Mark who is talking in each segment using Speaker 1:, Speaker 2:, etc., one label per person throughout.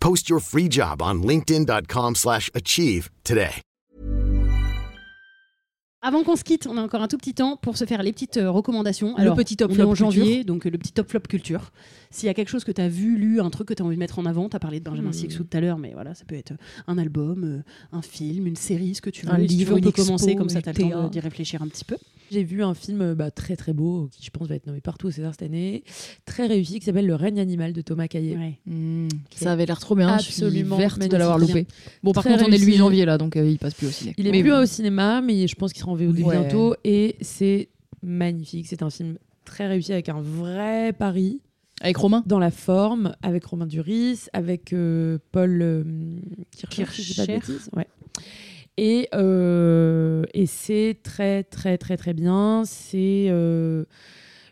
Speaker 1: Post your free job on linkedin.com/achieve slash achieve today.
Speaker 2: Avant qu'on se quitte, on a encore un tout petit temps pour se faire les petites euh, recommandations.
Speaker 3: Le petit top
Speaker 2: on est
Speaker 3: flop
Speaker 2: en janvier,
Speaker 3: culture.
Speaker 2: donc euh, le petit top flop culture. S'il y a quelque chose que tu as vu, lu, un truc que tu as envie de mettre en avant, tu as parlé de Benjamin
Speaker 3: Hmm.
Speaker 2: Sixou tout à l'heure, mais voilà, ça peut être un album, euh, un film, une série, ce que tu veux.
Speaker 3: Un
Speaker 2: Si tu
Speaker 3: livre,
Speaker 2: veux, on peut
Speaker 3: expo,
Speaker 2: commencer, comme ça tu as le temps d'y réfléchir un petit peu.
Speaker 3: J'ai vu un film euh, bah, très très beau, qui je pense va être nommé partout au César cette année, très réussi, qui s'appelle Le règne animal de Thomas Caillet.
Speaker 2: Ouais.
Speaker 4: Mmh, ça avait l'air trop bien. je suis
Speaker 3: Absolument
Speaker 4: verte de l'avoir loupé. Bon, par
Speaker 3: Très
Speaker 4: contre, on est le 8
Speaker 3: réussi.
Speaker 4: janvier là, donc euh, il passe plus au ciné.
Speaker 3: Il est
Speaker 4: Mais
Speaker 3: plus
Speaker 4: bon.
Speaker 3: au cinéma, mais je pense qu'il sera en VOD
Speaker 4: Ouais.
Speaker 3: bientôt. Et c'est magnifique. C'est un film très réussi avec un vrai pari
Speaker 4: Avec Romain?
Speaker 3: Dans la forme, avec Romain Duris, avec euh, Paul euh, Kircher, si pas de
Speaker 2: Kircher.
Speaker 3: bêtises. Ouais. Et, euh, et c'est très, très, très, très bien. C'est euh,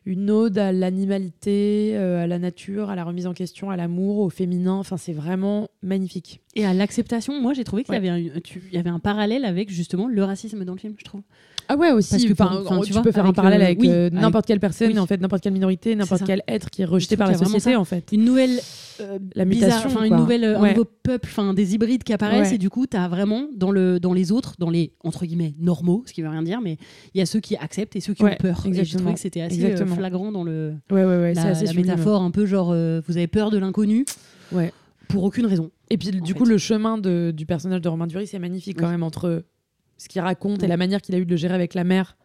Speaker 3: une ode à l'animalité, euh, à la nature, à la remise en question, à l'amour, au féminin. Enfin, c'est vraiment magnifique.
Speaker 2: Et à l'acceptation, moi j'ai trouvé qu'il y,
Speaker 3: Ouais.
Speaker 2: avait un, tu- il y avait un parallèle avec justement le racisme dans le film, je trouve.
Speaker 3: Ah ouais aussi,
Speaker 2: Parce que
Speaker 3: enfin,
Speaker 2: tu
Speaker 3: peux faire un parallèle
Speaker 2: euh,
Speaker 3: avec
Speaker 2: oui, avec-
Speaker 3: n'importe quelle personne,
Speaker 2: oui.
Speaker 3: en fait, n'importe quelle minorité, n'importe quel être qui est rejeté
Speaker 2: Je
Speaker 3: par la société en fait.
Speaker 2: Une nouvelle euh,
Speaker 3: La
Speaker 2: bizarre-
Speaker 3: mutation,
Speaker 2: enfin une nouvelle, un
Speaker 3: Ouais.
Speaker 2: nouveau peuple, enfin des hybrides qui apparaissent
Speaker 3: Ouais.
Speaker 2: et du coup tu as vraiment dans le dans les autres, dans les entre guillemets normaux, ce qui veut rien dire, mais il y a ceux qui acceptent et ceux qui
Speaker 3: Ouais,
Speaker 2: ont peur. Et j'ai
Speaker 3: exactement.
Speaker 2: trouvé que c'était assez euh,
Speaker 3: Exactement.
Speaker 2: flagrant dans le la, la métaphore un peu genre euh, vous avez peur de l'inconnu.
Speaker 3: Ouais.
Speaker 2: Pour aucune raison.
Speaker 3: Et puis, du
Speaker 2: fait.
Speaker 3: coup, le chemin de- du personnage de Romain Duris, c'est magnifique quand même entre ce qu'il raconte et la manière qu'il a eu de le gérer avec la mère.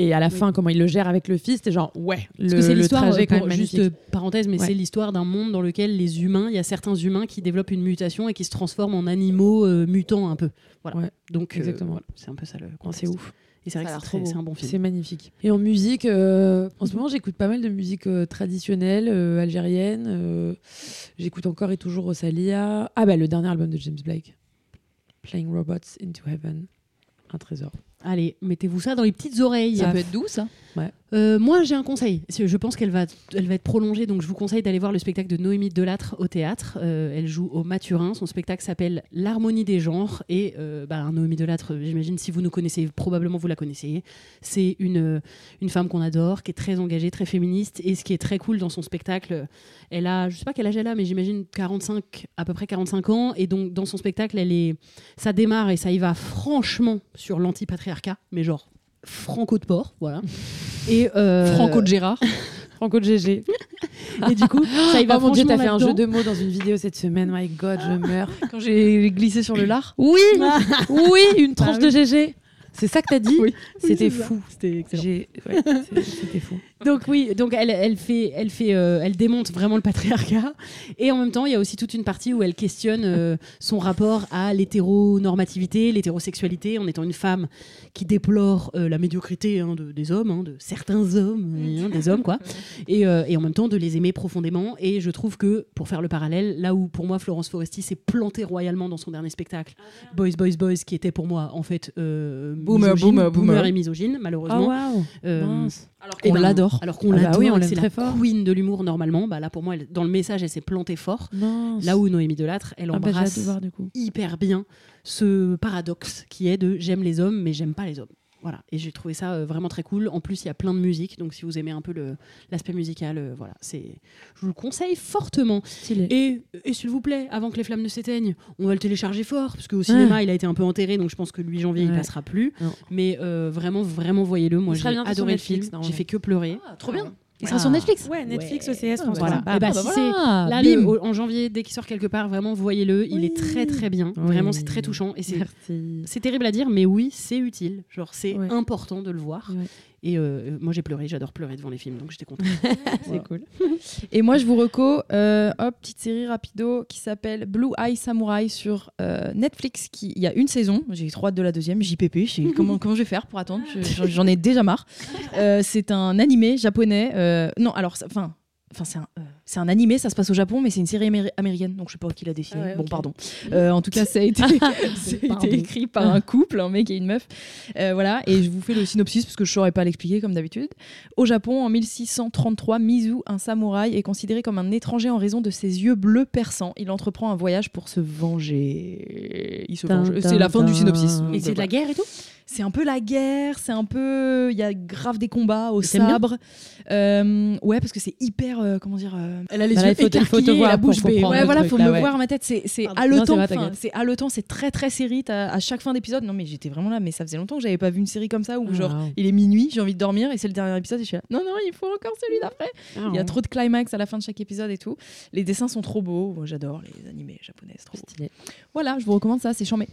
Speaker 3: Et à la
Speaker 2: Oui.
Speaker 3: fin, comment il le gère avec le fils, c'est genre, ouais, le,
Speaker 2: Parce que c'est
Speaker 3: le
Speaker 2: l'histoire,
Speaker 3: trajet
Speaker 2: euh,
Speaker 3: est quand même
Speaker 2: juste
Speaker 3: magnifique.
Speaker 2: parenthèse, mais
Speaker 3: Ouais.
Speaker 2: c'est l'histoire d'un monde dans lequel les humains, il y a certains humains qui développent une mutation et qui se transforment en animaux euh, mutants un peu. Voilà.
Speaker 3: Ouais,
Speaker 2: Donc euh,
Speaker 3: exactement.
Speaker 2: voilà, c'est un peu ça le contexte.
Speaker 3: c'est ouf.
Speaker 2: Et c'est vrai que c'est un bon film.
Speaker 3: C'est magnifique. Et en musique, euh, en ce moment, j'écoute pas mal de musique euh, traditionnelle euh, algérienne. euh, j'écoute encore et toujours Rosalia. Ah bah le dernier album de James Blake, Playing Robots into Heaven, un trésor.
Speaker 2: Allez, mettez-vous ça dans les petites oreilles.
Speaker 4: Ça peut être doux ça.
Speaker 2: Euh, moi, j'ai un conseil. Je pense qu'elle va, elle va être prolongée, donc je vous conseille d'aller voir le spectacle de Noémie Delattre au théâtre. Euh, elle joue au Maturin. Son spectacle s'appelle L'harmonie des genres. Et euh, bah, Noémie Delattre, euh, j'imagine, si vous nous connaissez, probablement vous la connaissez. C'est une, une femme qu'on adore, qui est très engagée, très féministe. Et ce qui est très cool dans son spectacle, elle a, je sais pas quel âge elle a, mais j'imagine 45, à peu près 45 ans. Et donc, dans son spectacle, elle est, ça démarre et ça y va franchement sur l'antipatriarcat, mais genre franco de porc, voilà. Et euh,
Speaker 4: Franco de Gérard.
Speaker 3: Franco de GG.
Speaker 2: et du coup, ça y va
Speaker 3: oh mon dieu, t'as fait un jeu de mots dans une vidéo cette semaine. My God, je meurs.
Speaker 4: Quand j'ai glissé sur le lard.
Speaker 3: Oui, oui, une tranche
Speaker 2: Bah
Speaker 3: de GG. C'est ça que t'as dit
Speaker 4: Oui.
Speaker 3: C'était
Speaker 2: Oui,
Speaker 3: fou.
Speaker 2: C'était excellent.
Speaker 3: Ouais, C'était fou.
Speaker 2: Donc oui, donc elle, elle fait, elle fait, euh, elle démonte vraiment le patriarcat. Et en même temps, il y a aussi toute une partie où elle questionne euh, son rapport à l'hétéronormativité, l'hétérosexualité, en étant une femme qui déplore euh, la médiocrité hein, de- des hommes, hein, de certains hommes, hein, des hommes quoi. Et, euh, et en même temps de les aimer profondément. Et je trouve que pour faire le parallèle, là où pour moi Florence Foresti s'est plantée royalement dans son dernier spectacle, Boys, Boys, Boys, qui était pour moi en fait euh,
Speaker 4: Boomer,
Speaker 2: misogyne,
Speaker 4: boomer, boomer.
Speaker 2: et misogyne
Speaker 3: Oh
Speaker 2: malheureusement.
Speaker 3: waouh.
Speaker 2: Euh,
Speaker 3: Mince.
Speaker 4: Alors qu'on
Speaker 2: ben,
Speaker 4: l'adore.
Speaker 2: Alors qu'on
Speaker 3: Ah bah
Speaker 2: l'adore,
Speaker 3: oui, on
Speaker 2: c'est la
Speaker 3: fort.
Speaker 2: queen de l'humour normalement. Bah là pour moi, elle- dans le message, elle s'est plantée fort.
Speaker 3: Mince.
Speaker 2: Là où Noémie Delattre, elle
Speaker 3: Ah bah,
Speaker 2: embrasse
Speaker 3: voir
Speaker 2: hyper bien ce paradoxe qui est de j'aime les hommes mais j'aime pas les hommes. Voilà, et j'ai trouvé ça euh, vraiment très cool. En plus, il y a plein de musique, donc si vous aimez un peu l'aspect musical, euh, voilà, c'est, je vous le conseille fortement. Et, et s'il vous plaît, avant que les flammes ne s'éteignent, on va le télécharger fort, parce qu'au cinéma, il a été un peu enterré, donc je pense que le 8 janvier, il
Speaker 3: Ouais.
Speaker 2: passera plus.
Speaker 3: Non.
Speaker 2: Mais euh, vraiment, vraiment, voyez-le. Moi,
Speaker 3: Il
Speaker 2: j'ai adoré le film. J'ai fait que pleurer.
Speaker 4: trop bien. Il sera sur Netflix.
Speaker 3: Ouais, Netflix,
Speaker 2: Ouais.
Speaker 3: OCS, France
Speaker 2: Voilà.
Speaker 3: 3.
Speaker 2: Bah,
Speaker 4: Ah,
Speaker 2: si
Speaker 4: bah
Speaker 2: c'est-
Speaker 4: voilà.
Speaker 2: Là,
Speaker 4: Bim.
Speaker 2: le- au- en janvier, dès qu'il sort quelque part, vraiment, voyez-le. Il est très, très bien.
Speaker 3: Oui.
Speaker 2: Vraiment, c'est très touchant. Et c'est terrible à dire, mais oui, c'est utile. Genre, c'est
Speaker 3: Ouais.
Speaker 2: important de le voir. Et euh, moi, j'ai pleuré, j'adore pleurer devant les films, donc j'étais contente.
Speaker 4: C'est cool. Et moi, je vous reco, euh, hop, petite série rapido qui s'appelle Blue Eye Samurai sur euh, Netflix. Qui, il y a une saison, j'ai trop hâte de la deuxième, JPP. je sais comment, comment je vais faire pour attendre Je- J'en ai déjà marre. Euh, c'est un animé japonais. euh, non, alors, enfin. Enfin, c'est un, euh, c'est un animé, ça se passe au Japon, mais c'est une série améri- américaine, donc je sais pas qui l'a dessiné.
Speaker 2: Ah ouais,
Speaker 4: bon, pardon. Euh, en tout cas, ça a été, ça a été
Speaker 3: pardon.
Speaker 4: écrit par un couple, un mec et une meuf. Euh, voilà, et je vous fais le synopsis parce que je saurais pas l'expliquer comme d'habitude. Au Japon, en 1633, Mizu, un samouraï, est considéré comme un étranger en raison de ses yeux bleus perçants. Il entreprend un voyage pour se venger. Il se venge. C'est la fin du synopsis.
Speaker 2: Et c'est de la guerre et tout?
Speaker 4: C'est un peu la guerre, c'est un peu. Il y a grave des combats au sabre. Euh, ouais, parce que c'est hyper. euh, comment dire euh,
Speaker 2: Elle a les
Speaker 3: Bah là,
Speaker 2: yeux
Speaker 3: il faut te- faut voir
Speaker 2: la bouche bée.
Speaker 4: Ouais, voilà,
Speaker 3: truc,
Speaker 4: faut
Speaker 3: là,
Speaker 4: me
Speaker 3: ouais.
Speaker 4: voir ma tête. C'est haletant. C'est haletant, c'est très très série. À chaque fin d'épisode, non mais j'étais vraiment là, mais ça faisait longtemps que j'avais pas vu une série comme ça où
Speaker 3: Ah,
Speaker 4: genre
Speaker 3: wow.
Speaker 4: il est minuit, j'ai envie de dormir et c'est le dernier épisode et je suis là. Non non, il faut encore celui d'après. Il y a trop de climax à la fin de chaque épisode et tout. Les dessins sont trop beaux. Moi, J'adore les animés japonais, c'est trop.
Speaker 3: Stylé.
Speaker 4: Voilà, je vous recommande ça, c'est chambé.